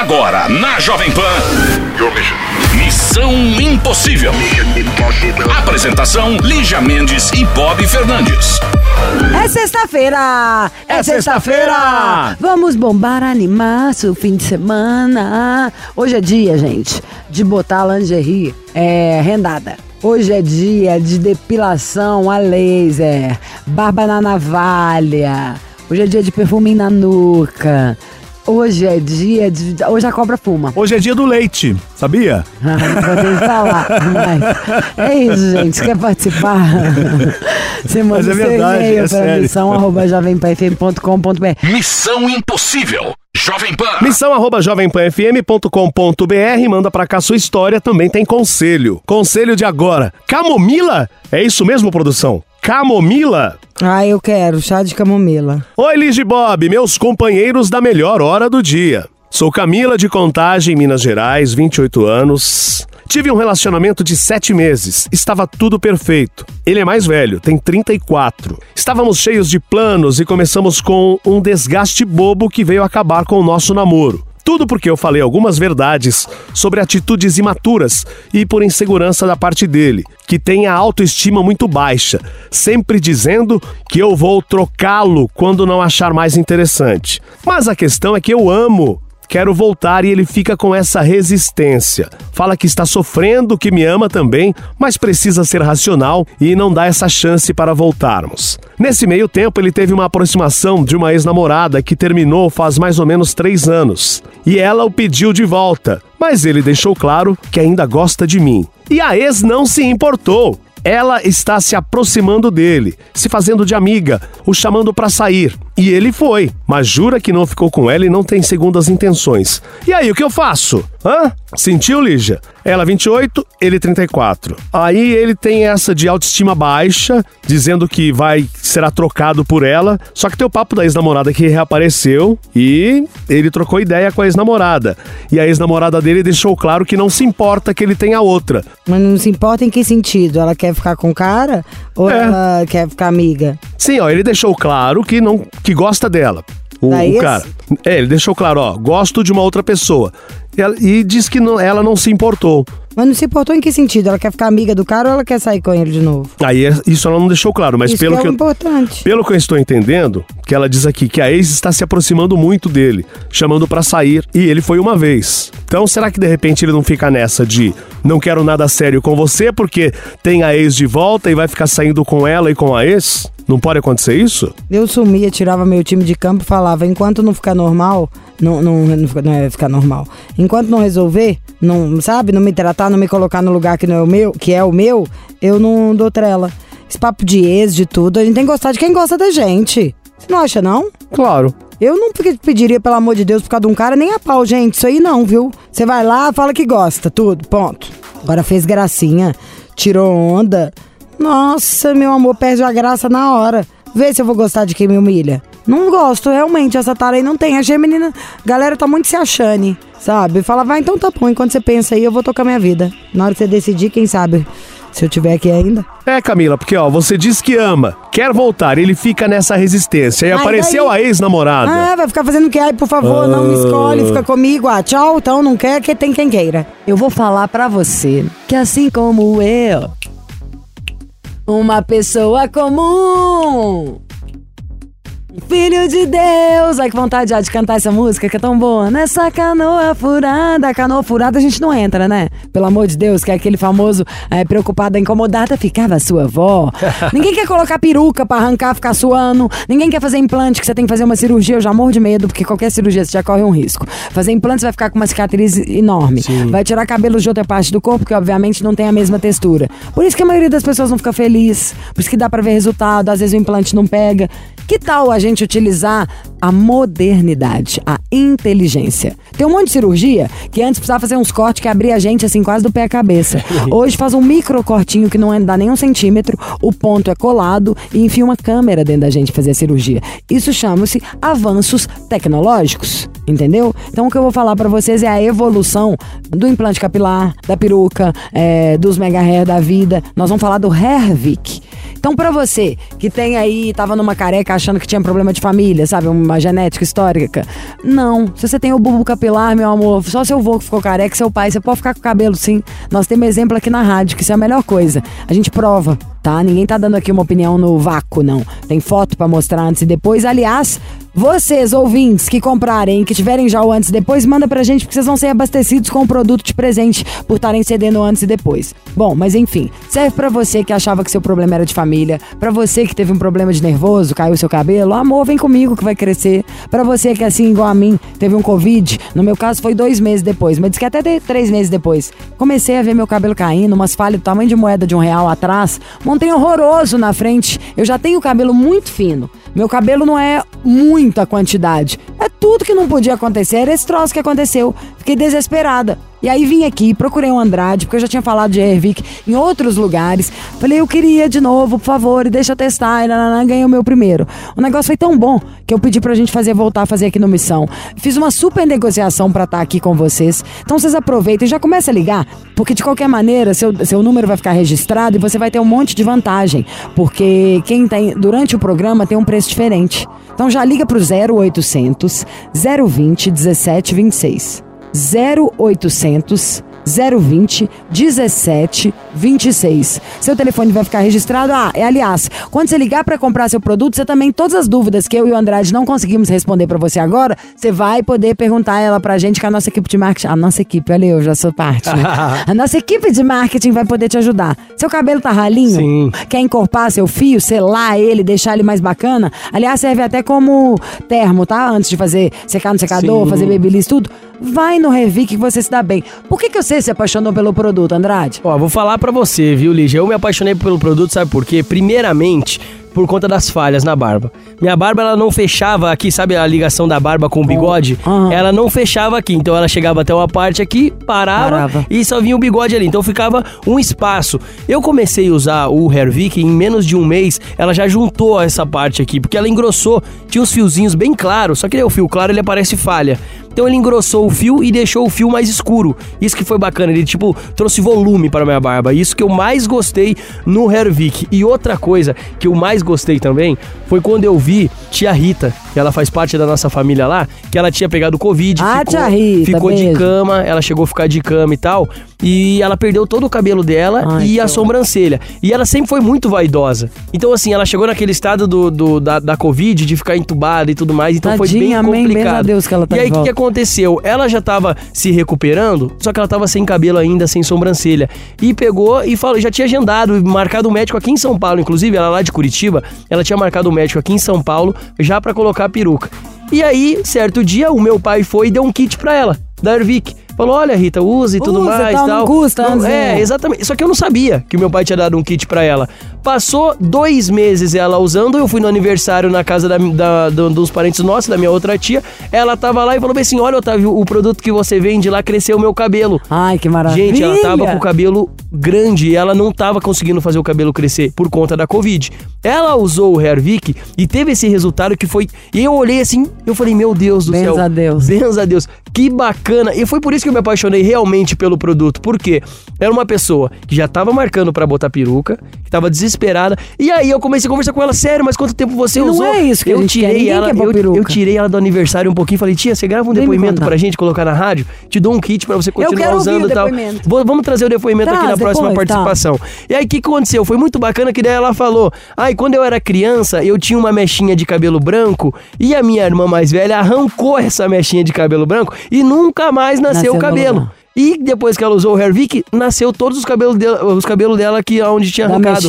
Agora, na Jovem Pan. Missão Impossível. Apresentação: Lígia Mendes e Bob Fernandes. É sexta-feira! É sexta-feira! Vamos bombar, animar o fim de semana. Hoje é dia, gente, de botar lingerie é, rendada. Hoje é dia de depilação a laser, barba na navalha. Hoje é dia de perfume na nuca. Hoje é dia de. Hoje a cobra fuma. Hoje é dia do leite, sabia? Ah, não falar. Mas é isso, gente. Quer participar? Você manda Mas é seu verdade, e-mail é para sério. missão arroba jovempanfm.com.br. Missão Impossível. Jovem Pan. Missão arroba jovempanfm.com.br, manda pra cá sua história, também tem conselho. Conselho de agora. Camomila? É isso mesmo, produção? Camomila? Ah, eu quero chá de camomila. Oi, Liz e Bob, meus companheiros da melhor hora do dia. Sou Camila de Contagem, Minas Gerais, 28 anos. Tive um relacionamento de sete meses. Estava tudo perfeito. Ele é mais velho, tem 34. Estávamos cheios de planos e começamos com um desgaste bobo que veio acabar com o nosso namoro. Tudo porque eu falei algumas verdades sobre atitudes imaturas e por insegurança da parte dele, que tem a autoestima muito baixa, sempre dizendo que eu vou trocá-lo quando não achar mais interessante. Mas a questão é que eu amo Quero voltar e ele fica com essa resistência. Fala que está sofrendo, que me ama também, mas precisa ser racional e não dá essa chance para voltarmos. Nesse meio tempo, ele teve uma aproximação de uma ex-namorada que terminou faz mais ou menos três anos. E ela o pediu de volta, mas ele deixou claro que ainda gosta de mim. E a ex não se importou. Ela está se aproximando dele, se fazendo de amiga, o chamando para sair. E ele foi, mas jura que não ficou com ela e não tem segundas intenções. E aí, o que eu faço? Hã? Sentiu, Lígia? Ela 28, ele 34. Aí ele tem essa de autoestima baixa, dizendo que vai será trocado por ela. Só que tem o papo da ex-namorada que reapareceu e ele trocou ideia com a ex-namorada. E a ex-namorada dele deixou claro que não se importa que ele tenha outra. Mas não se importa em que sentido? Ela quer ficar com o cara ou É. ela quer ficar amiga? Sim, ó, ele deixou claro que não que gosta dela. O, Da o cara. É, ele deixou claro, ó, gosto de uma outra pessoa. E, ela- e diz que não- ela não se importou. Mas não se importou em que sentido? Ela quer ficar amiga do cara ou ela quer sair com ele de novo? Aí é- isso ela não deixou claro, mas Isso pelo que que é o eu, importante. pelo que eu estou entendendo, que ela diz aqui que a ex está se aproximando muito dele, chamando pra sair, e ele foi uma vez. Então, será que de repente ele não fica nessa de não quero nada sério com você porque tem a ex de volta e vai ficar saindo com ela e com a ex? Não pode acontecer isso? Eu sumia, tirava meu time de campo e falava: enquanto não ficar normal, não, não, não, não é ficar normal. Enquanto não resolver, não, sabe, não me tratar, não me colocar no lugar que não é o meu, que é o meu, eu não dou trela. Esse papo de ex, de tudo, a gente tem que gostar de quem gosta da gente. Você não acha, não? Claro. Eu não pe- pediria, pelo amor de Deus, por causa de um cara nem a pau, gente. Isso aí não, viu? Você vai lá, fala que gosta, tudo, ponto. Agora fez gracinha, tirou onda. Nossa, meu amor, perde a graça na hora. Vê se eu vou gostar de quem me humilha. Não gosto, realmente, essa tara aí não tem. A menina. Galera tá muito se achando, sabe? Fala, vai, então tá bom. Enquanto você pensa aí, eu vou tocar minha vida. Na hora que você decidir, quem sabe, se eu tiver aqui ainda. É, Camila, porque ó, você diz que ama, quer voltar, ele fica nessa resistência. E Ai, apareceu daí- a ex-namorada. Ah, vai ficar fazendo o que? Ai, por favor, não me escolhe, fica comigo. Ah, tchau, então não quer, que tem quem queira. Eu vou falar pra você que assim como eu, uma pessoa comum. Filho de Deus! Ai, que vontade já de cantar essa música que é tão boa. Nessa canoa furada. Canoa furada a gente não entra, né? Pelo amor de Deus, que é aquele famoso é, preocupada, incomodada, ficava a sua avó. Ninguém quer colocar peruca pra arrancar, ficar suando. Ninguém quer fazer implante, que você tem que fazer uma cirurgia. Eu já morro de medo, porque qualquer cirurgia você já corre um risco. Fazer implante, você vai ficar com uma cicatriz enorme. Vai tirar cabelos de outra parte do corpo, que obviamente não tem a mesma textura. Por isso que a maioria das pessoas não fica feliz. Por isso que dá pra ver resultado, às vezes o implante não pega. Que tal a gente utilizar a modernidade, a inteligência? Tem um monte de cirurgia que antes precisava fazer uns cortes que abria a gente assim quase do pé à cabeça. Hoje faz um micro cortinho que não é- dá nem um centímetro, o ponto é colado e enfia uma câmera dentro da gente fazer a cirurgia. Isso chama-se avanços tecnológicos, entendeu? Então o que eu vou falar pra vocês é a evolução do implante capilar, da peruca, é, dos mega hair da vida. Nós vamos falar do Hervik Então, pra você que tem aí, tava numa careca achando que tinha problema de família, sabe? Uma genética histórica. Não. Se você tem o bulbo capilar, meu amor, só seu avô que ficou careca, seu pai, você pode ficar com o cabelo sim. Nós temos exemplo aqui na rádio, que isso é a melhor coisa. A gente prova tá? Ninguém tá dando aqui uma opinião no vácuo, não. Tem foto para mostrar antes e depois. Aliás, vocês, ouvintes, que comprarem, que tiverem já o antes e depois, manda pra gente, porque vocês vão ser abastecidos com o produto de presente por estarem cedendo antes e depois. Bom, mas enfim, serve para você que achava que seu problema era de família, para você que teve um problema de nervoso, caiu seu cabelo, amor, vem comigo que vai crescer. para você que, assim, igual a mim, teve um Covid, no meu caso foi dois meses depois, mas diz que até três meses depois, comecei a ver meu cabelo caindo, umas falhas do tamanho de moeda de um real atrás, montei horroroso na frente. Eu já tenho cabelo muito fino. Meu cabelo não é muita quantidade. É tudo que não podia acontecer. Era esse troço que aconteceu. Fiquei desesperada. E aí vim aqui, procurei o Andrade, porque eu já tinha falado de Hervik em outros lugares. Falei, eu queria de novo, por favor, deixa eu testar. E nanana, ganhei o meu primeiro. O negócio foi tão bom que eu pedi pra gente fazer, voltar a fazer aqui no Missão. Fiz uma super negociação pra estar tá aqui com vocês. Então vocês aproveitem e já começa a ligar, porque de qualquer maneira, seu, seu número vai ficar registrado e você vai ter um monte de vantagem. Porque quem tem, durante o programa tem um preço diferente. Então já liga pro 0800 020 1726. 0800 020 17 26. Seu telefone vai ficar registrado. Ah, é, aliás, quando você ligar para comprar seu produto, você também, todas as dúvidas que eu e o Andrade não conseguimos responder para você agora, você vai poder perguntar ela pra gente, que a nossa equipe de marketing. A nossa equipe, olha, eu já sou parte. Né? a nossa equipe de marketing vai poder te ajudar. Seu cabelo tá ralinho? Sim. Quer encorpar seu fio, selar ele, deixar ele mais bacana? Aliás, serve até como termo, tá? Antes de fazer secar no secador, Sim. fazer babyliss, tudo. Vai no Revic que você se dá bem. Por que, que você se apaixonou pelo produto, Andrade? Ó, vou falar para você, viu, Lígia? Eu me apaixonei pelo produto, sabe por quê? Primeiramente, por conta das falhas na barba. Minha barba ela não fechava aqui, sabe a ligação da barba com o bigode? Uhum. Ela não fechava aqui, então ela chegava até uma parte aqui, parava, parava, e só vinha o bigode ali. Então ficava um espaço. Eu comecei a usar o Hervik em menos de um mês, ela já juntou essa parte aqui, porque ela engrossou, tinha uns fiozinhos bem claros, só que o fio claro ele aparece falha. Então ele engrossou o fio e deixou o fio mais escuro. Isso que foi bacana, ele tipo trouxe volume para minha barba. Isso que eu mais gostei no Hervik. E outra coisa que eu mais gostei também foi quando eu vi tia Rita, que ela faz parte da nossa família lá, que ela tinha pegado Covid, ah, ficou, tia Rita, ficou de cama, ela chegou a ficar de cama e tal, e ela perdeu todo o cabelo dela Ai, e a sobrancelha. E ela sempre foi muito vaidosa. Então, assim, ela chegou naquele estado do, do da, da Covid, de ficar entubada e tudo mais, então Tadinha, foi bem amém, complicado. a Deus que ela tá e aí, o que, que aconteceu? Ela já tava se recuperando, só que ela tava sem cabelo ainda, sem sobrancelha. E pegou e falou, já tinha agendado, marcado o médico aqui em São Paulo, inclusive, ela lá de Curitiba, ela tinha marcado o médico aqui em São Paulo já para colocar a peruca. E aí, certo dia, o meu pai foi e deu um kit para ela, da Ervic. Falou, olha, Rita, use e tudo mais tal. Não custa, não, É, exatamente. Só que eu não sabia que o meu pai tinha dado um kit para ela. Passou dois meses ela usando, eu fui no aniversário na casa da, da, dos parentes nossos, da minha outra tia. Ela tava lá e falou assim: olha, Otávio, o produto que você vende lá cresceu o meu cabelo. Ai, que maravilha. Gente, ela tava com o cabelo grande e ela não tava conseguindo fazer o cabelo crescer por conta da Covid. Ela usou o Hervik e teve esse resultado que foi. E eu olhei assim, eu falei, meu Deus do Benza céu. a Deus. Benza a Deus. Que bacana. E foi por isso que eu me apaixonei realmente pelo produto. Porque era uma pessoa que já tava marcando para botar peruca, que tava desesperada. E aí eu comecei a conversar com ela, sério, mas quanto tempo você não usou? Não é isso que eu tirei ela, eu, eu, tirei ela do aniversário um pouquinho, falei: "Tia, você grava um Vem depoimento pra gente colocar na rádio? Te dou um kit para você continuar usando e tal". Vamos trazer o depoimento Traz, aqui na depois, próxima tá. participação. Tá. E aí o que aconteceu? Foi muito bacana que daí ela falou: "Ai, quando eu era criança, eu tinha uma mechinha de cabelo branco e a minha irmã mais velha arrancou essa mechinha de cabelo branco e nunca mais nasceu o cabelo". E depois que ela usou o Hervik, nasceu todos os cabelos dela, os cabelos dela que onde tinha arrancado.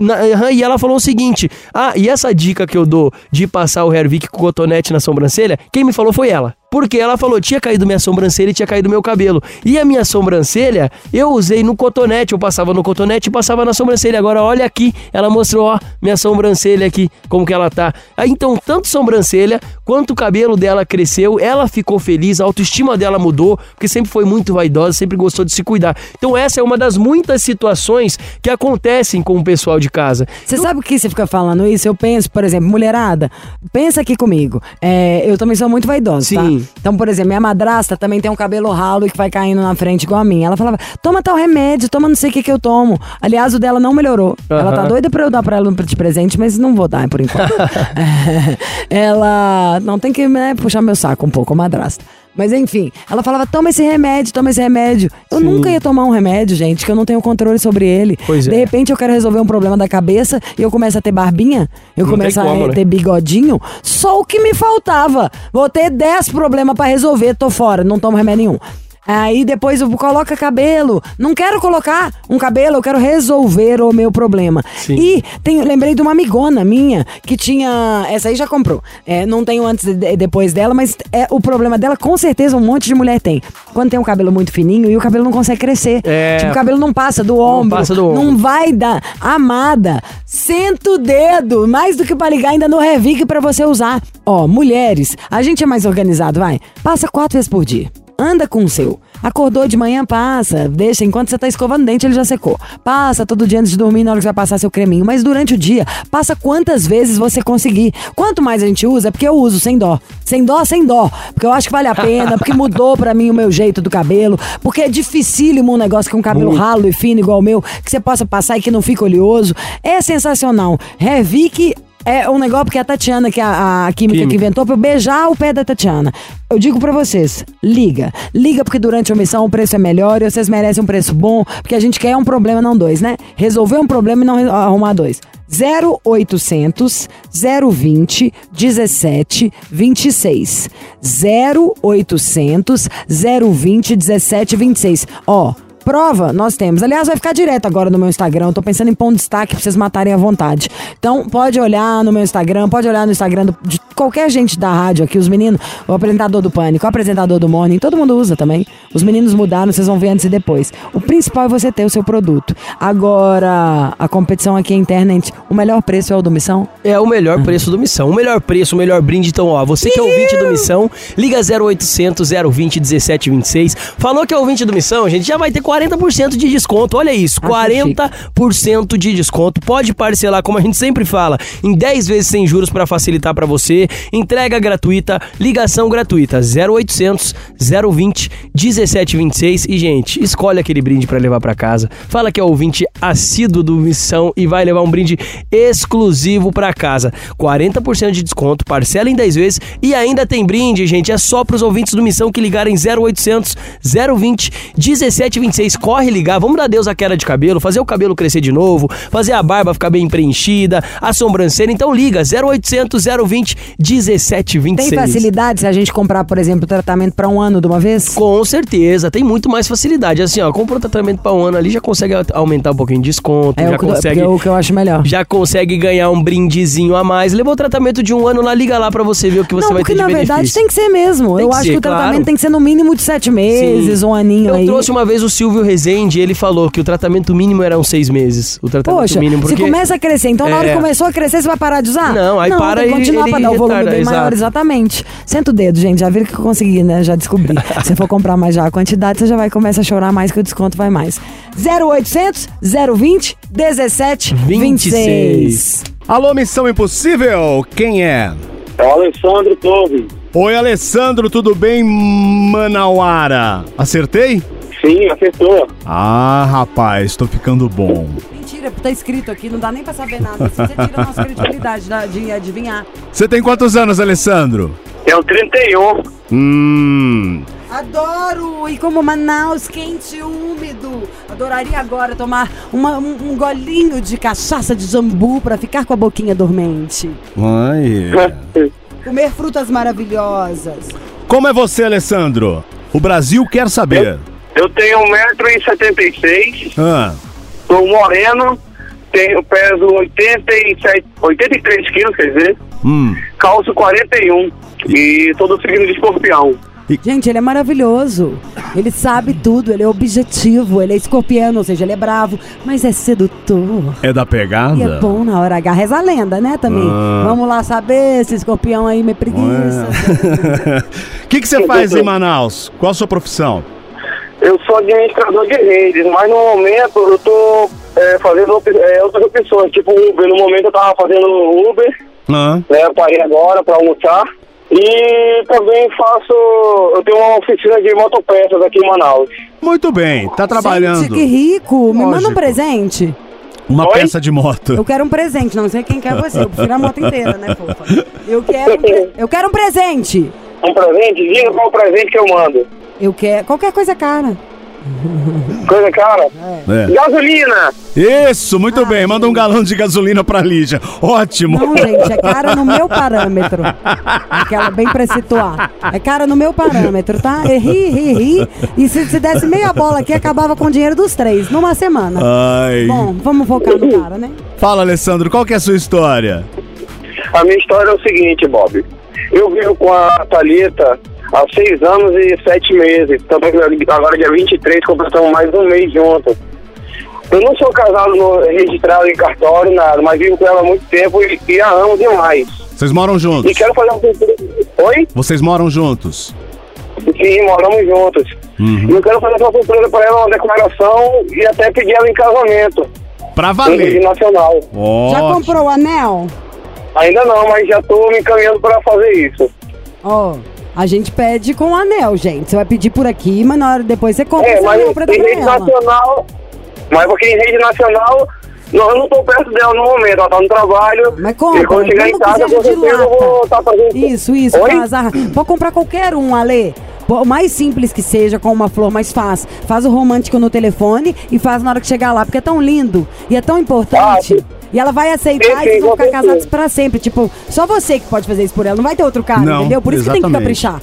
Na, e ela falou o seguinte: "Ah, e essa dica que eu dou de passar o Hervik com cotonete na sobrancelha, quem me falou foi ela". Porque ela falou, tinha caído minha sobrancelha e tinha caído meu cabelo. E a minha sobrancelha, eu usei no cotonete, eu passava no cotonete e passava na sobrancelha. Agora olha aqui, ela mostrou, ó, minha sobrancelha aqui, como que ela tá. Aí então, tanto sobrancelha quanto o cabelo dela cresceu, ela ficou feliz, a autoestima dela mudou, porque sempre foi muito vaidosa, sempre gostou de se cuidar. Então essa é uma das muitas situações que acontecem com o pessoal de casa. Você sabe o que você fica falando isso? Eu penso, por exemplo, mulherada, pensa aqui comigo. É, eu também sou muito vaidosa, tá? Sim. Tá? Então, por exemplo, minha madrasta também tem um cabelo ralo que vai caindo na frente igual a mim. Ela falava, toma tal remédio, toma não sei o que que eu tomo. Aliás, o dela não melhorou. Uhum. Ela tá doida pra eu dar pra ela de presente, mas não vou dar por enquanto. ela não tem que né, puxar meu saco um pouco, madrasta. Mas enfim, ela falava: toma esse remédio, toma esse remédio. Eu Sim. nunca ia tomar um remédio, gente, que eu não tenho controle sobre ele. Pois de é. repente eu quero resolver um problema da cabeça e eu começo a ter barbinha, eu não começo como, a né? ter bigodinho. Só o que me faltava. Vou ter 10 problemas para resolver, tô fora, não tomo remédio nenhum. Aí depois eu coloca cabelo. Não quero colocar um cabelo, eu quero resolver o meu problema. Sim. E tem, lembrei de uma amigona minha que tinha. Essa aí já comprou. É, não tenho antes e depois dela, mas é, o problema dela, com certeza, um monte de mulher tem. Quando tem um cabelo muito fininho e o cabelo não consegue crescer. É... Tipo, o cabelo não passa do ombro. Não passa do ombro. Não vai dar. Amada, senta o dedo. Mais do que pra ligar ainda no Revic para você usar. Ó, mulheres, a gente é mais organizado, vai. Passa quatro vezes por dia. Anda com o seu. Acordou de manhã, passa. Deixa, enquanto você tá escovando o dente, ele já secou. Passa todo dia antes de dormir, na hora que você vai passar seu creminho. Mas durante o dia, passa quantas vezes você conseguir. Quanto mais a gente usa, é porque eu uso sem dó. Sem dó, sem dó. Porque eu acho que vale a pena, porque mudou pra mim o meu jeito do cabelo. Porque é dificílimo um negócio com cabelo Muito. ralo e fino igual o meu, que você possa passar e que não fique oleoso. É sensacional. Revique é um negócio porque a Tatiana, que é a, a química, química, que inventou, pra eu beijar o pé da Tatiana. Eu digo para vocês, liga. Liga porque durante a missão o preço é melhor e vocês merecem um preço bom, porque a gente quer um problema, não dois, né? Resolver um problema e não arrumar dois. 0800 020 17 26. 0800 020 17 26. Ó, Prova, nós temos. Aliás, vai ficar direto agora no meu Instagram. Eu tô pensando em pôr um destaque pra vocês matarem à vontade. Então, pode olhar no meu Instagram, pode olhar no Instagram do, de qualquer gente da rádio aqui, os meninos, o apresentador do Pânico, o apresentador do Morning, todo mundo usa também. Os meninos mudaram, vocês vão ver antes e depois. O principal é você ter o seu produto. Agora, a competição aqui é interna, o melhor preço é o do Missão? É o melhor uhum. preço do Missão. O melhor preço, o melhor brinde. Então, ó, você que é ouvinte do Missão, liga 0800 020 1726. Falou que é ouvinte do Missão, gente já vai ter 40% de desconto. Olha isso, ah, 40% de desconto. Pode parcelar, como a gente sempre fala, em 10 vezes sem juros para facilitar para você. Entrega gratuita, ligação gratuita. 0800 020 1726. E, gente, escolhe aquele brinde para levar para casa. Fala que é ouvinte assíduo do Missão e vai levar um brinde exclusivo para casa. 40% de desconto, parcela em 10 vezes e ainda tem brinde, gente. É só para os ouvintes do Missão que ligarem 0800 020 1726 vocês corre ligar, vamos dar Deus a queda de cabelo, fazer o cabelo crescer de novo, fazer a barba ficar bem preenchida, a sobrancelha. Então liga 0800 020 1726. Tem facilidade se a gente comprar, por exemplo, tratamento para um ano de uma vez? Com certeza, tem muito mais facilidade. Assim, ó, comprou tratamento para um ano ali, já consegue aumentar um pouquinho de desconto, é já o que, consegue. É o que eu acho melhor. Já consegue ganhar um brindezinho a mais. Levou o tratamento de um ano lá, liga lá para você ver o que você Não, vai ter de benefício. na verdade tem que ser mesmo. Tem eu acho ser, que o tratamento claro. tem que ser no mínimo de sete meses, Sim. um aninho eu aí. Eu trouxe uma vez o Silvio Rezende, ele falou que o tratamento mínimo eram seis meses. O tratamento Poxa, mínimo porque... se começa a crescer, então na hora que é. começou a crescer, você vai parar de usar? Não, aí não, para que continuar ele dar o volume bem exato. maior, exatamente. Senta o dedo, gente, já viram que eu consegui, né? Já descobri. se for comprar mais já a quantidade, você já vai começar a chorar mais que o desconto vai mais. 0800 020 17 26. 26. Alô, Missão Impossível, quem é? É o Alessandro Torres. Oi, Alessandro, tudo bem, Manauara? Acertei? Sim, acertou. Ah, rapaz, tô ficando bom. Mentira, tá escrito aqui, não dá nem pra saber nada. Você tira a nossa credibilidade de adivinhar. Você tem quantos anos, Alessandro? Tenho 31. Hum. Adoro! E como Manaus, quente e úmido. Adoraria agora tomar uma, um, um, golinho de cachaça de jambu para ficar com a boquinha dormente. Ai. Comer frutas maravilhosas. Como é você, Alessandro? O Brasil quer saber. Eu, tenho 1,76m. Ah. Sou moreno. Tenho, peso 87, 83 quilos, quer dizer. Hum. Calço 41. E todo signo de escorpião. Gente, ele é maravilhoso. Ele sabe tudo, ele é objetivo, ele é escorpiano, ou seja, ele é bravo, mas é sedutor. É da pegada? E é bom na hora H. Reza a lenda, né, também? Ah. Vamos lá saber esse escorpião aí me preguiça. O que, que você faz em Manaus? Qual a sua profissão? Eu sou administrador de redes, mas no momento eu tô é, fazendo é, outras opções, tipo Uber. No momento eu tava fazendo Uber, ah. né, eu parei agora pra almoçar. E também faço. Eu tenho uma oficina de motopeças aqui em Manaus. Muito bem, tá trabalhando. Gente, que rico! Me manda um presente. Uma Oi? peça de moto. Eu quero um presente, não sei quem quer você. Eu prefiro a moto inteira, né, fofa? Eu quero, um, eu quero um presente. Um presente? Diga qual o presente que eu mando. Eu quero. Qualquer coisa cara. Coisa cara? É. Gasolina! Isso, muito ah, bem. Manda um galão de gasolina pra Lígia. Ótimo. Não, gente, é cara no meu parâmetro. Aquela bem pra situar. É cara no meu parâmetro, tá? E ri, ri, ri. E se, se desse meia bola aqui, acabava com o dinheiro dos três, numa semana. Ai. Bom, vamos focar no cara, né? Fala, Alessandro, qual que é a sua história? A minha história é o seguinte, Bob. Eu vivo com a Thalita há seis anos e sete meses. Também agora dia 23 completamos mais um mês juntos. Eu não sou casado no, registrado em cartório, nada, mas vivo com ela há muito tempo e, e a amo demais. Vocês moram juntos? E quero fazer um Oi? Vocês moram juntos? Sim, moramos juntos. Uhum. E eu quero fazer uma surpresa para ela, uma declaração e até pedir ela em casamento. Pra valer. nacional. Já comprou o anel? Ainda não, mas já tô me encaminhando para fazer isso. Ó. Oh. A gente pede com anel, gente. Você vai pedir por aqui, mas na hora depois você compra é, esse anel pra em rede ela. nacional, Mas porque em rede nacional, não, eu não tô perto dela no momento, ela tá no trabalho. Mas compra, e quando chegar em casa, com certeza eu vou estar tá fazendo... Isso, isso, Oi? Pode comprar qualquer um, Ale. O mais simples que seja, com uma flor, mas faz. Faz o romântico no telefone e faz na hora que chegar lá, porque é tão lindo e é tão importante. Ah, e ela vai aceitar e vocês vão ficar casados para sempre. Tipo, só você que pode fazer isso por ela. Não vai ter outro cara, não, entendeu? Por isso exatamente. que tem que caprichar.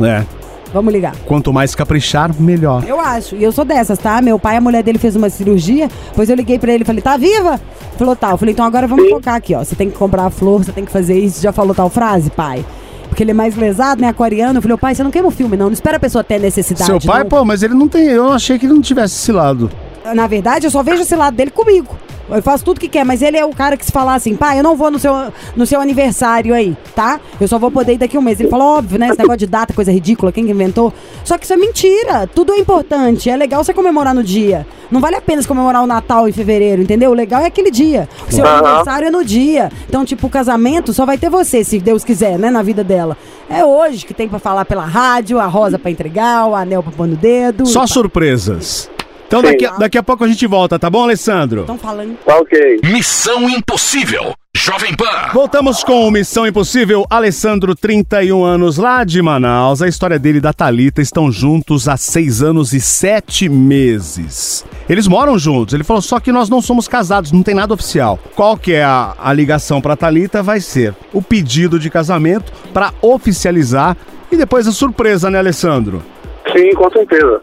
É. Vamos ligar. Quanto mais caprichar, melhor. Eu acho. E eu sou dessas, tá? Meu pai, a mulher dele fez uma cirurgia. Depois eu liguei pra ele e falei, tá viva? Falou tal. Tá. Eu falei, então agora vamos focar aqui, ó. Você tem que comprar a flor, você tem que fazer isso. Já falou tal frase, pai? Porque ele é mais lesado, né? Aquariano. Eu falei, pai, você não queima o filme, não. Não espera a pessoa ter necessidade. Seu pai, não. pô, mas ele não tem. Eu achei que ele não tivesse esse lado. Na verdade, eu só vejo esse lado dele comigo. Eu faço tudo que quer, mas ele é o cara que se falar assim, pai, eu não vou no seu, no seu aniversário aí, tá? Eu só vou poder ir daqui um mês. Ele falou, óbvio, né? Esse negócio de data, coisa ridícula, quem que inventou? Só que isso é mentira. Tudo é importante. É legal você comemorar no dia. Não vale a pena comemorar o Natal em fevereiro, entendeu? O legal é aquele dia. O seu uhum. aniversário é no dia. Então, tipo, o casamento só vai ter você, se Deus quiser, né? Na vida dela. É hoje que tem para falar pela rádio, a rosa para entregar, o anel pra pôr no dedo. Só surpresas. Então daqui, a, daqui a pouco a gente volta, tá bom, Alessandro? Estão falando. Tá ok. Missão Impossível. Jovem Pan. Voltamos com Missão Impossível. Alessandro, 31 anos, lá de Manaus. A história dele e da Talita estão juntos há seis anos e sete meses. Eles moram juntos. Ele falou só que nós não somos casados, não tem nada oficial. Qual que é a, a ligação para Talita? Vai ser o pedido de casamento para oficializar e depois a surpresa, né, Alessandro? Sim, com certeza.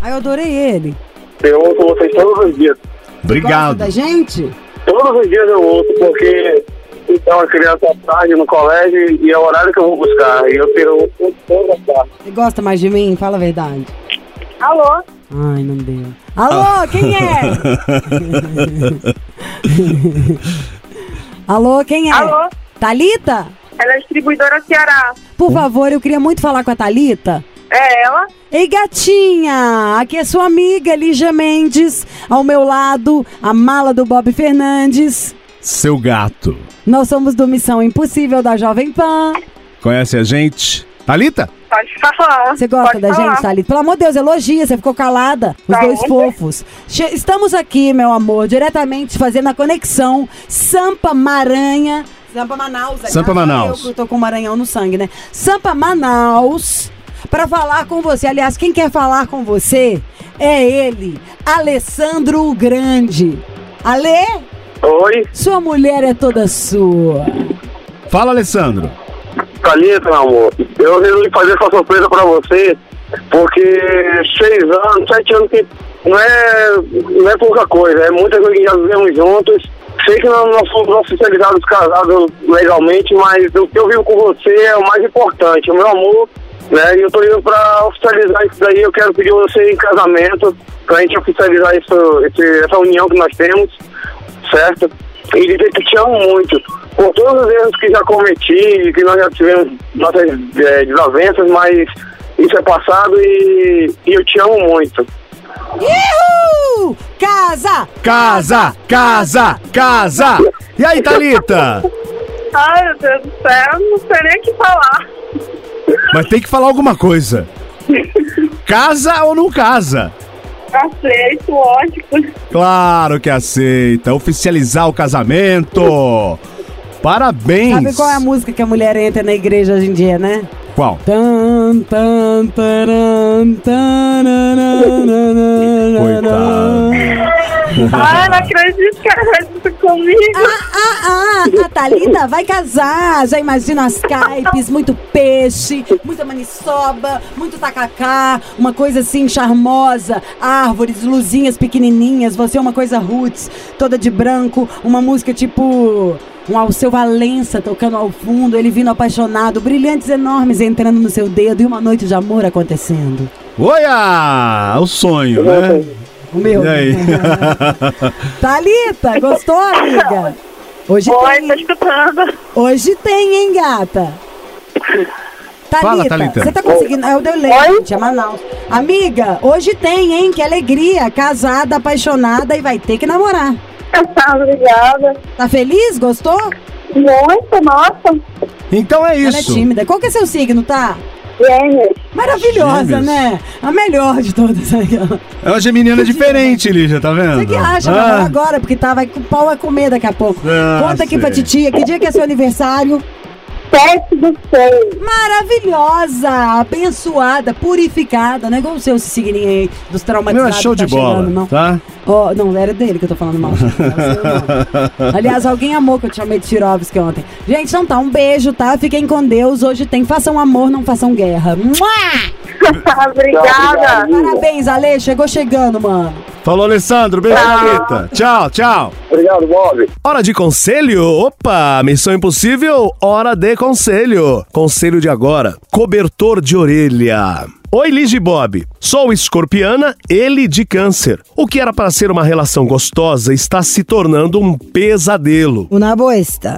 Ai, eu adorei ele. Eu ouço vocês todos os dias. Obrigado. da gente? Todos os dias eu ouço, porque então a criança à tarde no colégio e é o horário que eu vou buscar. E eu tiro toda a tarde. Você gosta mais de mim? Fala a verdade. Alô? Ai, não deu. Alô, ah. quem é? Alô, quem é? Alô? Talita? Ela é distribuidora Ceará. Por favor, eu queria muito falar com a Talita. É ela? Ei, gatinha! Aqui é sua amiga Lígia Mendes. Ao meu lado, a mala do Bob Fernandes. Seu gato. Nós somos do Missão Impossível da Jovem Pan. Conhece a gente? Thalita? Pode falar. Você gosta Pode da falar. gente, Thalita? Pelo amor de Deus, elogia, você ficou calada. Os tá dois fofos. Che Estamos aqui, meu amor, diretamente fazendo a conexão Sampa Maranha. Sampa Manaus. Sampa Manaus. Eu, eu tô com o Maranhão no sangue, né? Sampa Manaus para falar com você. Aliás, quem quer falar com você é ele, Alessandro o Grande. Alê? Oi? Sua mulher é toda sua. Fala, Alessandro. Calita, meu amor. Eu resolvi fazer essa surpresa para você, porque seis anos, sete anos que não é, não é pouca coisa, é muita coisa que já vivemos juntos. Sei que nós não somos oficializados casados legalmente, mas o que eu vivo com você é o mais importante. O meu amor né? E eu tô indo pra oficializar isso daí, eu quero pedir você em casamento, pra gente oficializar isso, esse, essa união que nós temos, certo? E dizer que te amo muito. Por todos os erros que já cometi, que nós já tivemos nossas é, desavenças, mas isso é passado e, e eu te amo muito. Ihu! Casa! Casa! Casa! Casa! E aí, Thalita? Ai, meu Deus do céu, não sei nem o que falar. Mas tem que falar alguma coisa. Casa ou não casa? Aceito, lógico. Claro que aceita. Oficializar o casamento. Parabéns. Sabe qual é a música que a mulher entra na igreja hoje em dia, né? Qual? Taran, Ai, não acredito que faz isso comigo. Ah, ah, ah, a vai casar. Já imagina as caipes, muito peixe, muita maniçoba, muito tacacá, uma coisa assim charmosa, árvores, luzinhas pequenininhas, você é uma coisa roots, toda de branco, uma música tipo um Alceu Valença tocando ao fundo, ele vindo apaixonado, brilhantes enormes entrando no seu dedo e uma noite de amor acontecendo. Olha! O sonho, né? O meu. E aí? Thalita, gostou, amiga? Hoje Oi, tem. tô escutando. Hoje tem, hein, gata? Thalita, Thalita. você tá conseguindo. É o delay, Oi? gente, é Manaus. Amiga, hoje tem, hein? Que alegria. Casada, apaixonada e vai ter que namorar. Obrigada. Tá feliz? Gostou? Muito, nossa. Então é Ela é isso. tímida. Qual que é seu signo, tá? Gêmeos. Maravilhosa, Gêmeos. né? A melhor de todas. Você É uma geminiana diferente, Lígia, tá vendo? que acha, Ah, agora, porque tá, vai, o pau vai comer daqui a pouco. Ah, Conta aqui sei. pra titia, que dia que é seu aniversário? Sete do seis. Maravilhosa, abençoada, purificada, não é igual o seu signinho aí dos Meu, traumatizados. é show que de tá bola, chegando, não. tá? Ó, não, era dele que eu tô falando mal. Aliás, alguém amou que eu te chamei de Tirovski ontem. Gente, então tá, um beijo, tá? Fiquem com Deus. Hoje tem Façam Amor, Não Façam Guerra. Obrigada. Parabéns, Ale, chegou chegando, mano. Falou, Alessandro. Beijo, Thalita. Tchau, tchau. Obrigado, Bob. Hora de conselho? Opa, missão impossível, hora de conselho. Conselho de agora, cobertor de orelha. Oi, Liz e Bob. Sou escorpiana, ele de câncer. O que era para ser uma relação gostosa está se tornando um pesadelo. Una boesta.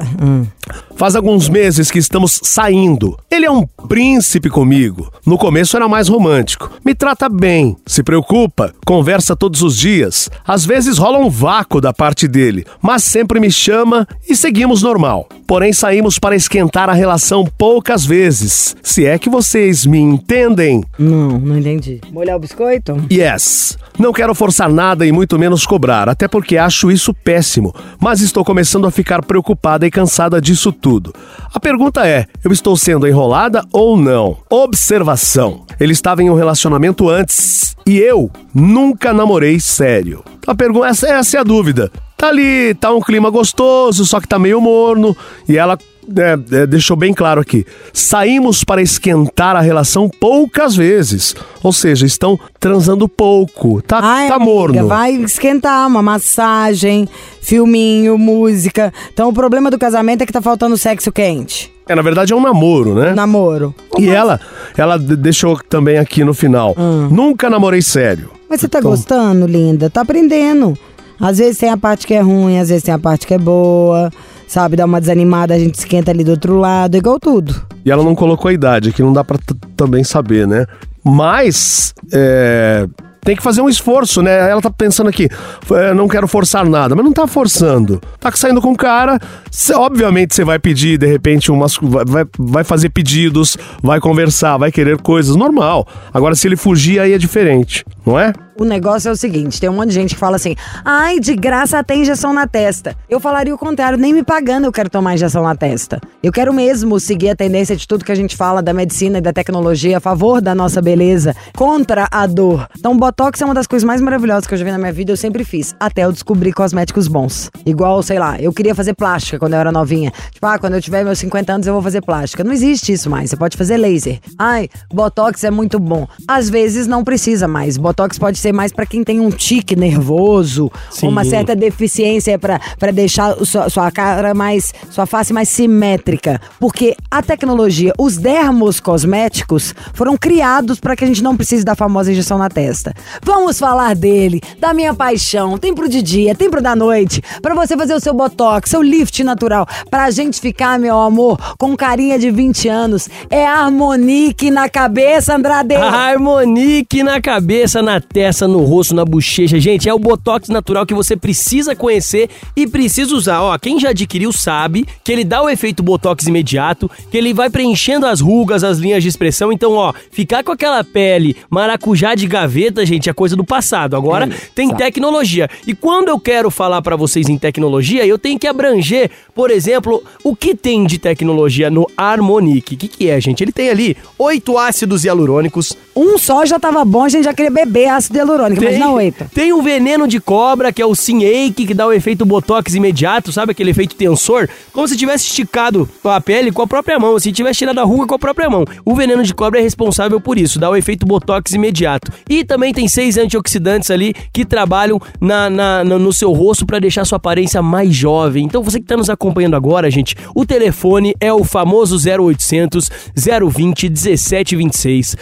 Faz alguns meses que estamos saindo. Ele é um príncipe comigo. No começo era mais romântico. Me trata bem, se preocupa, conversa todos os dias. Às vezes rola um vácuo da parte dele, mas sempre me chama e seguimos normal. Porém, saímos para esquentar a relação poucas vezes. Se é que vocês me entendem. Não, não entendi. Molhar o biscoito? Yes. Não quero forçar nada e muito menos cobrar, até porque acho isso péssimo, mas estou começando a ficar preocupada e cansada disso tudo. A pergunta é: eu estou sendo enrolada ou não? Observação: ele estava em um relacionamento antes e eu nunca namorei sério. A pergunta essa, essa é a dúvida. Tá ali, tá um clima gostoso, só que tá meio morno e ela é, é, deixou bem claro aqui. Saímos para esquentar a relação poucas vezes. Ou seja, estão transando pouco. Tá, Ai, tá amiga, morno. Vai esquentar uma massagem, filminho, música. Então o problema do casamento é que tá faltando sexo quente. É, na verdade é um namoro, né? Namoro. E ela, ela d- deixou também aqui no final. Hum. Nunca namorei sério. Mas você tá Então- gostando, linda? Tá aprendendo. Às vezes tem a parte que é ruim, às vezes tem a parte que é boa. Sabe, dá uma desanimada, a gente esquenta ali do outro lado, igual tudo. E ela não colocou a idade, aqui não dá pra t- também saber, né? Mas, é, tem que fazer um esforço, né? Ela tá pensando aqui, é, não quero forçar nada, mas não tá forçando. Tá saindo com o cara, cê- obviamente você vai pedir, de repente, umas, vai, vai fazer pedidos, vai conversar, vai querer coisas, normal. Agora, se ele fugir, aí é diferente, não é? O negócio é o seguinte: tem um monte de gente que fala assim, ai, de graça tem injeção na testa. Eu falaria o contrário, nem me pagando eu quero tomar injeção na testa. Eu quero mesmo seguir a tendência de tudo que a gente fala da medicina e da tecnologia a favor da nossa beleza, contra a dor. Então, Botox é uma das coisas mais maravilhosas que eu já vi na minha vida, eu sempre fiz, até eu descobrir cosméticos bons. Igual, sei lá, eu queria fazer plástica quando eu era novinha. Tipo, ah, quando eu tiver meus 50 anos eu vou fazer plástica. Não existe isso mais, você pode fazer laser. Ai, Botox é muito bom. Às vezes não precisa mais. Botox pode ser mais pra quem tem um tique nervoso, Sim. uma certa deficiência pra pra deixar sua, sua cara mais, sua face mais simétrica. Porque a tecnologia, os dermos cosméticos foram criados pra que a gente não precise da famosa injeção na testa. Vamos falar dele, da minha paixão. Tem pro de dia, tem pro da noite, Pra você fazer o seu botox, seu lift natural, pra gente ficar, meu amor, com carinha de 20 anos. É Harmonique na cabeça, Andrade. Harmonique na cabeça, na testa. Testa, no rosto, na bochecha. Gente, é o Botox natural que você precisa conhecer e precisa usar. Ó, quem já adquiriu sabe que ele dá o efeito Botox imediato, que ele vai preenchendo as rugas, as linhas de expressão. Então, ó, ficar com aquela pele maracujá de gaveta, gente, é coisa do passado. Agora é, tem sabe. tecnologia. E quando eu quero falar para vocês em tecnologia, eu tenho que abranger, por exemplo, o que tem de tecnologia no Harmonic. O que, que é, gente? Ele tem ali oito ácidos hialurônicos. Um só já tava bom, a gente já queria beber ácido hialurônico, tem, mas não oito. Tem um veneno de cobra, que é o Sinake, que dá o efeito botox imediato, sabe aquele efeito tensor? Como se tivesse esticado a pele com a própria mão, se tivesse tirado a ruga com a própria mão. O veneno de cobra é responsável por isso, dá o efeito botox imediato. E também tem seis antioxidantes ali que trabalham na, na, na no seu rosto para deixar sua aparência mais jovem. Então você que está nos acompanhando agora, gente, o telefone é o famoso 0800 020 1726.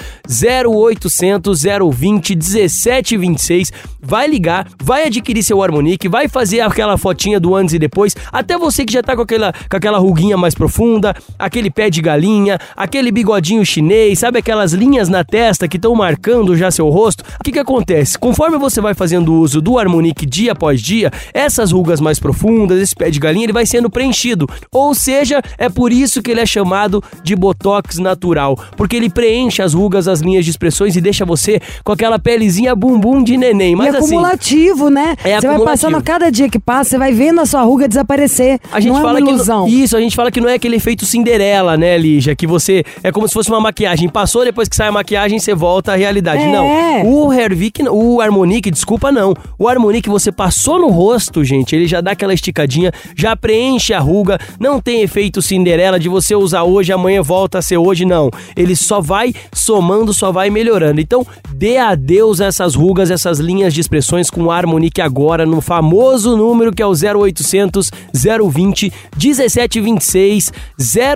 0800 020 1726. Vai ligar, vai adquirir seu Harmonic, vai fazer aquela fotinha do antes e depois. Até você que já tá com aquela, com aquela ruguinha mais profunda, aquele pé de galinha, aquele bigodinho chinês, sabe aquelas linhas na testa que estão marcando já seu rosto. O que que acontece? Conforme você vai fazendo uso do Harmonic dia após dia, essas rugas mais profundas, esse pé de galinha, ele vai sendo preenchido. Ou seja, é por isso que ele é chamado de Botox natural, porque ele preenche as rugas, as linhas de expressões e deixa você com aquela pelezinha bumbum de neném. Mas e é assim, acumulativo, né? É você vai passando a cada dia que passa, você vai vendo a sua ruga desaparecer. A gente não fala é uma ilusão. que isso, a gente fala que não é aquele efeito Cinderela, né, Lígia, que você é como se fosse uma maquiagem, passou depois que sai a maquiagem, você volta à realidade. É. Não. O Hervik, o Harmonic, desculpa não. O Harmonic você passou no rosto, gente, ele já dá aquela esticadinha, já preenche a ruga, não tem efeito Cinderela de você usar hoje, amanhã volta a ser hoje, não. Ele só vai somando, só vai melhorando. Então, dê adeus a essas rugas, essas linhas de expressões com o Harmonic agora no famoso número que é o 0800 020 1726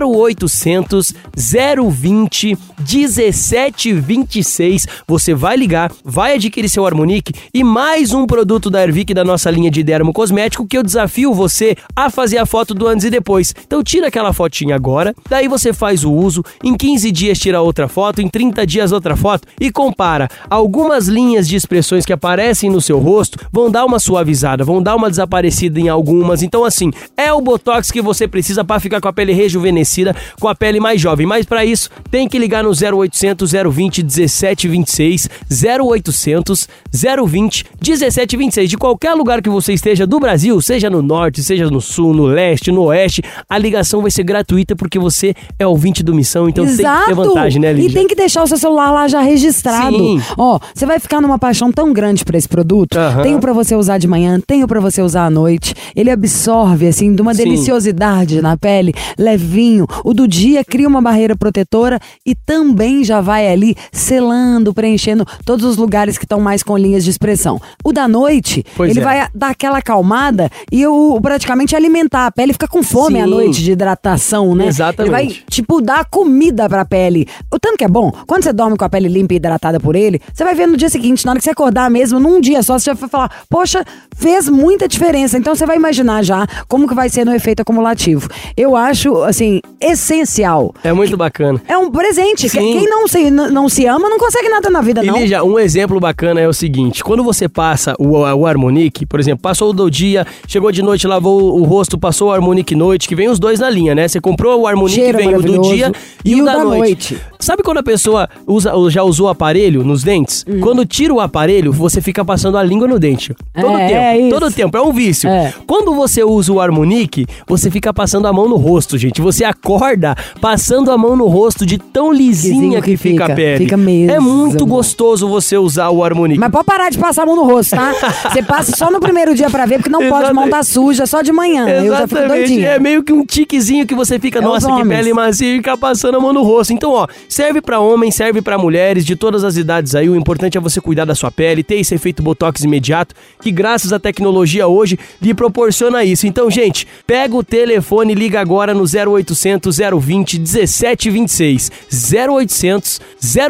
0800 020 1726. Você vai ligar, vai adquirir seu Harmonic e mais um produto da Ervic da nossa linha de dermo cosmético que eu desafio você a fazer a foto do antes e depois. Então tira aquela fotinha agora, daí você faz o uso, em 15 dias tira outra foto, em 30 dias outra foto e compara algumas linhas de expressões que aparecem no seu rosto, vão dar uma suavizada, vão dar uma desaparecida em algumas. Então assim, é o botox que você precisa para ficar com a pele rejuvenescida, com a pele mais jovem. Mas para isso, tem que ligar no 0800 020 1726, 0800 020 1726. De qualquer lugar que você esteja do Brasil, seja no norte, seja no sul, no leste, no oeste, a ligação vai ser gratuita porque você é ouvinte do Missão, então Exato. tem que ter vantagem, né, Lígia? E tem que deixar o seu celular lá já registrado. Sim. Ó, você vai ficar numa paixão tão grande por esse produto. Aham. Tenho pra você usar de manhã, tenho pra você usar à noite. Ele absorve, assim, de uma Sim. deliciosidade na pele, levinho. O do dia cria uma barreira protetora e também já vai ali selando, preenchendo todos os lugares que estão mais com linhas de expressão. O da noite, Pois ele é. vai dar aquela acalmada e o, praticamente alimentar. A pele fica com fome à Sim. noite de hidratação, né? Exatamente. Ele vai, tipo, dar comida pra pele. O tanto que é bom, quando você dorme com a pele limpa e hidratada por ele, você vai ver no dia seguinte, na hora que você acordar mesmo, num dia só, você já vai falar, poxa, fez muita diferença. Então você vai imaginar já como que vai ser no efeito acumulativo. Eu acho, assim, essencial. É muito bacana. É um presente. Sim. Quem não se, não se ama não consegue nada na vida, E não. Lígia, um exemplo bacana é o seguinte: quando você passa o, o Harmonic, por exemplo, passou do dia, chegou de noite, lavou o rosto, passou o Harmonic noite, que vem os dois na linha, né? Você comprou o Harmonic, Cheiro vem o do dia e, o da, noite. Sabe quando a pessoa usa, já usou o aparelho nos dentes? Hum. Quando tira o aparelho, você fica passando a língua no dente. Todo É, tempo. é isso. todo tempo. É um vício. É. Quando você usa o Harmonic, você fica passando a mão no rosto, gente. Você acorda passando a mão no rosto de tão lisinha que, que fica a fica. pele. Fica mesmo. É muito gostoso você usar o Harmonic. Mas pode parar de passar a mão no rosto, tá? Você passa só no primeiro dia pra ver, porque não pode Exatamente. montar suja, só de manhã. Eu já fico Exatamente. doidinha. É meio que um tiquezinho que você fica, É nossa, os que pele macia e fica passando a mão no rosto. Então, ó, serve pra homens, serve pra mulheres de todas as idades aí. O importante é você cuidar da sua pele, ter esse efeito botox imediato, que graças à tecnologia hoje lhe proporciona isso. Então, gente, pega o telefone e liga agora no 0800 020 1726. 0800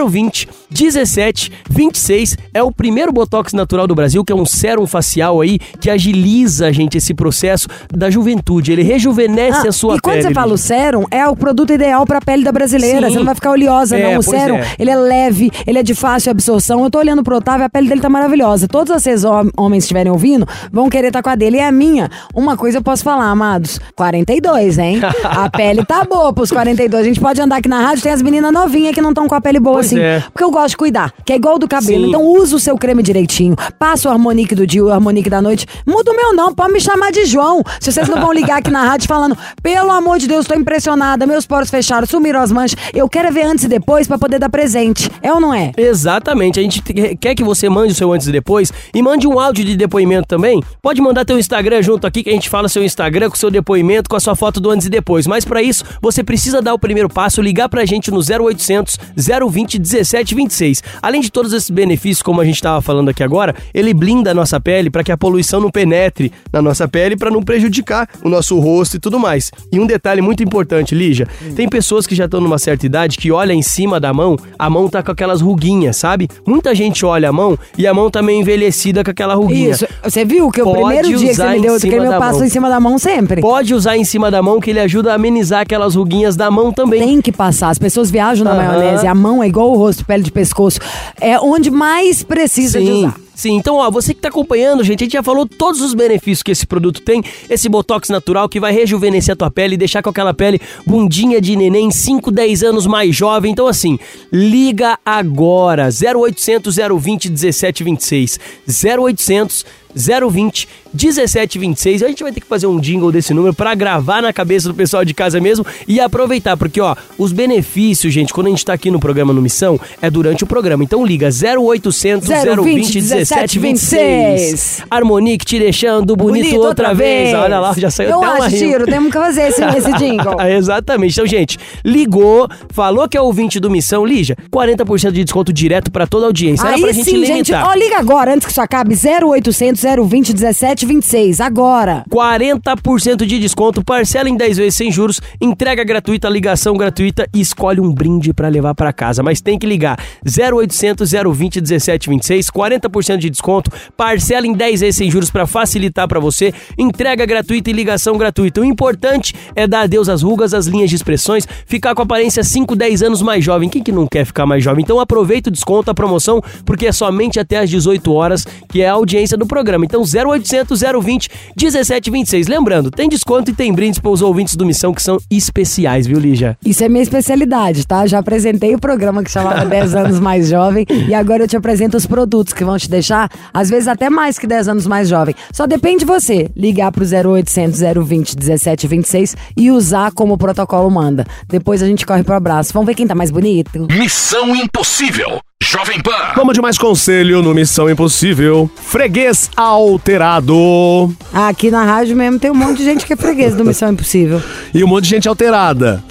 020 1726 é o primeiro botox natural do Brasil, que é um sérum facial aí que agiliza, gente, esse processo da juventude. Ele rejuvenesce Ah, a sua e quando pele. você fala o sérum, é o produto ideal pra pele da brasileira. Sim. Você não vai ficar oleosa é, não. O sérum, é. ele é leve, ele é de fácil absorção. Eu tô olhando pro Otávio, a pele dele tá maravilhosa. Todos vocês homens estiverem ouvindo, vão querer estar tá com a dele. E a minha, uma coisa eu posso falar, amados: 42, hein? a pele tá boa pros 42. A gente pode andar aqui na rádio, tem as meninas novinhas que não estão com a pele boa pois assim. É. Porque eu gosto de cuidar, que é igual do cabelo. Sim. Então usa o seu creme direitinho. Passa o harmonique do dia, o harmonique da noite. Muda o meu não, pode me chamar de João. Se vocês não vão ligar aqui na rádio falando, pelo amor de Deus, tô impressionada, meus poros fecharam, sumiram as manchas. Eu quero ver antes e depois para poder dar presente. É ou não é? Exatamente. A gente quer que você mande o seu antes e depois e mande um áudio de depoimento também. Pode mandar teu Instagram junto aqui que a gente fala seu Instagram com seu depoimento, com a sua foto do antes e depois. Mas para isso, você precisa dar o primeiro passo, ligar pra gente no 0800 020 1726. Além de todos esses benefícios, como a gente estava falando aqui agora, ele blinda a nossa pele para que a poluição não penetre na nossa pele para não prejudicar o nosso rosto e tudo mais. E um detalhe muito importante, Lígia, hum. tem pessoas que já estão numa certa idade que olha em cima da mão, a mão tá com aquelas ruguinhas, sabe? Muita gente olha a mão e a mão tá meio envelhecida com aquela ruguinha. Isso. Você viu que o primeiro dia que você me deu, que eu passo em cima da mão sempre. Pode usar em cima da mão que ele ajuda a amenizar aquelas ruguinhas da mão também. Tem que passar. As pessoas viajam na uhum. maionese, a mão é igual o rosto, pele de pescoço. É onde mais precisa Sim. de usar. Sim, então ó, você que tá acompanhando, gente, a gente já falou todos os benefícios que esse produto tem, esse botox natural que vai rejuvenescer a tua pele e deixar com aquela pele bundinha de neném 5, 10 anos mais jovem. Então assim, liga agora 0800 020 1726. 0800 020 1726. A gente vai ter que fazer um jingle desse número para gravar na cabeça do pessoal de casa mesmo e aproveitar, porque ó, os benefícios, gente, quando a gente tá aqui no programa no Missão, é durante o programa. Então liga 0800 020 1726. Harmonique te deixando bonito, bonito outra, outra vez. vez. Olha lá, já saiu Eu até acho, Tiro, temos que fazer esse, esse jingle. Exatamente. Então, gente, ligou, falou que é ouvinte do Missão, Lígia, 40% de desconto direto para toda a audiência. Aí Era pra sim, gente limitar. gente, ó, liga agora, antes que isso acabe, 0800 020 1726, agora. 40% de desconto, parcela em 10 vezes sem juros, entrega gratuita, ligação gratuita e escolhe um brinde para levar para casa. Mas tem que ligar 0800 020 1726, 40% de desconto, parcela em 10 vezes sem juros para facilitar para você, entrega gratuita e ligação gratuita. O importante é dar adeus às rugas, às linhas de expressões, ficar com aparência 5, 10 anos mais jovem. Quem que não quer ficar mais jovem? Então aproveita o desconto, a promoção, porque é somente até às 18 horas que é a audiência do programa. Então 0800 020 1726. Lembrando, tem desconto e tem brindes para os ouvintes do Missão que são especiais, viu, Lígia? Isso é minha especialidade, tá? Já apresentei o programa que chamava 10 anos mais jovem e agora eu te apresento os produtos que vão te deixar, às vezes até mais que 10 anos mais jovem. Só depende de você ligar pro 0800 020 1726 e usar como o protocolo manda. Depois a gente corre pro abraço. Vamos ver quem tá mais bonito. Missão Impossível Jovem Pan. Vamos de mais conselho no Missão Impossível. Freguês alterado. Aqui na rádio mesmo tem um monte de gente que é freguês do Missão Impossível. E um monte de gente alterada.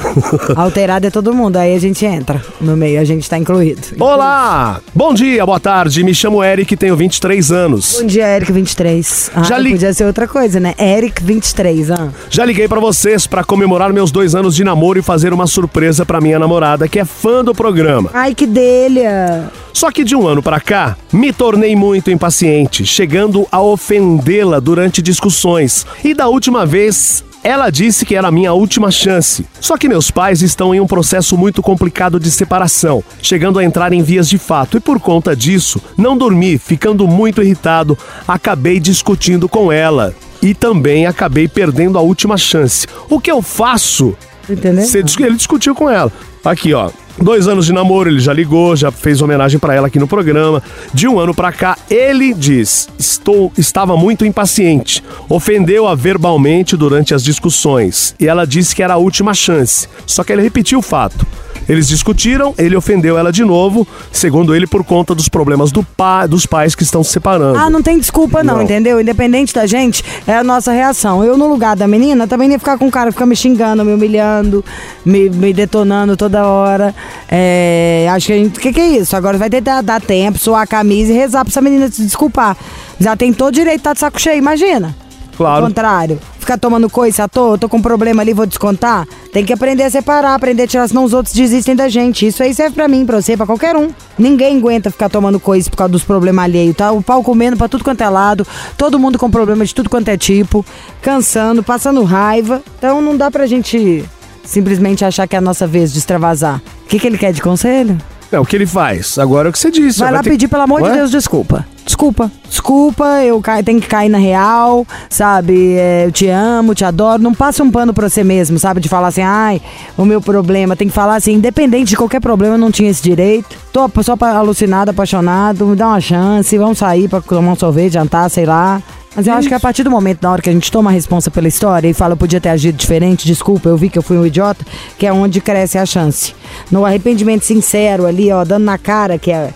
Alterada é todo mundo, aí a gente entra no meio, a gente tá incluído. Olá! Bom dia, boa tarde. Me chamo Eric, tenho 23 anos. Bom dia, Eric, 23. Ah, Já li... podia ser outra coisa, né? Eric, 23 anos. Já liguei para vocês para comemorar meus dois anos de namoro e fazer uma surpresa para minha namorada, que é fã do programa. Ai, que delha! Só que de um ano para cá, me tornei muito impaciente, chegando a ofendê-la durante discussões. E da última vez, ela disse que era a minha última chance. Só que meus pais estão em um processo muito complicado de separação, chegando a entrar em vias de fato, e por conta disso, não dormi, ficando muito irritado, acabei discutindo com ela. E também acabei perdendo a última chance. O que eu faço? Entendeu? Ele discutiu com ela. Aqui, ó. Dois anos de namoro, ele já ligou, já fez homenagem para ela aqui no programa. De um ano para cá, ele diz: estou, estava muito impaciente. Ofendeu-a verbalmente durante as discussões e ela disse que era a última chance. Só que ele repetiu o fato. Eles discutiram, ele ofendeu ela de novo, segundo ele, por conta dos problemas do pai, dos pais que estão se separando. Ah, não tem desculpa não, não, entendeu? Independente da gente, é a nossa reação. Eu, no lugar da menina, também ia ficar com o cara, ficar me xingando, me humilhando, me, me detonando toda hora. É, acho que a gente. O que, que, é isso? Agora vai que dar, dar tempo, suar a camisa e rezar pra essa menina se desculpar. Já tem todo direito de estar de saco cheio, imagina. Claro. Contrário. Ficar tomando coisa à toa, tô com um problema ali, vou descontar. Tem que aprender a separar, aprender a tirar, senão os outros desistem da gente. Isso aí serve pra mim, pra você, pra qualquer um. Ninguém aguenta ficar tomando coisa por causa dos problemas alheios, tá? O pau comendo pra tudo quanto é lado, todo mundo com problema de tudo quanto é tipo, cansando, passando raiva. Então não dá pra gente simplesmente achar que é a nossa vez de extravasar. O que, que ele quer de conselho? É o que ele faz. Agora é o que você disse. Vai, lá ter... pedir, pelo amor Ué? de Deus, desculpa. Desculpa. Desculpa, eu ca... tenho que cair na real, sabe? É, eu te amo, te adoro. Não passa um pano pra você mesmo, sabe? De falar assim, ai, o meu problema. Tem que falar assim, independente de qualquer problema, eu não tinha esse direito. Tô só alucinado, apaixonado, me dá uma chance, vamos sair pra tomar um sorvete, jantar, sei lá. Mas eu acho que a partir do momento, na hora que a gente toma a responsa pela história e fala, eu podia ter agido diferente, desculpa, eu vi que eu fui um idiota, que é onde cresce a chance. No arrependimento sincero ali, ó, dando na cara que é,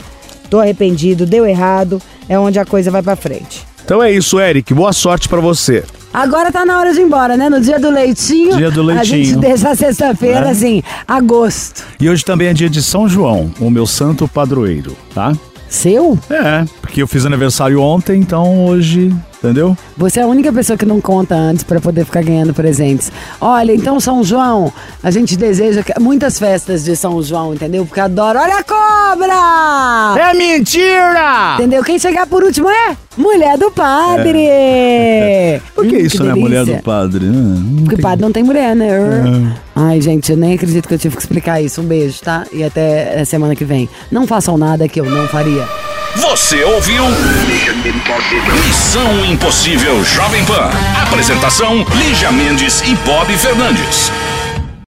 tô arrependido, deu errado, é onde a coisa vai para frente. Então é isso, Eric. Boa sorte para você. Agora tá na hora de ir embora, né? No dia do leitinho. Dia do leitinho. A gente deixa a sexta-feira, é. assim, agosto. E hoje também é dia de São João, o meu santo padroeiro, tá? Seu? É, porque eu fiz aniversário ontem, então hoje entendeu? Você é a única pessoa que não conta antes para poder ficar ganhando presentes. Olha, então São João, a gente deseja muitas festas de São João, entendeu? Porque adoro. Olha a cobra! É mentira! Entendeu? Quem chegar por último é mulher do padre. É. Por que hum, isso, que né? Mulher do padre? Não Porque tem... padre não tem mulher, né? É. Ai, gente, eu nem acredito que eu tive que explicar isso. Um beijo, tá? E até semana que vem. Não façam nada que eu não faria. Você ouviu? Missão Impossível Jovem Pan. Apresentação: Lígia Mendes e Bob Fernandes.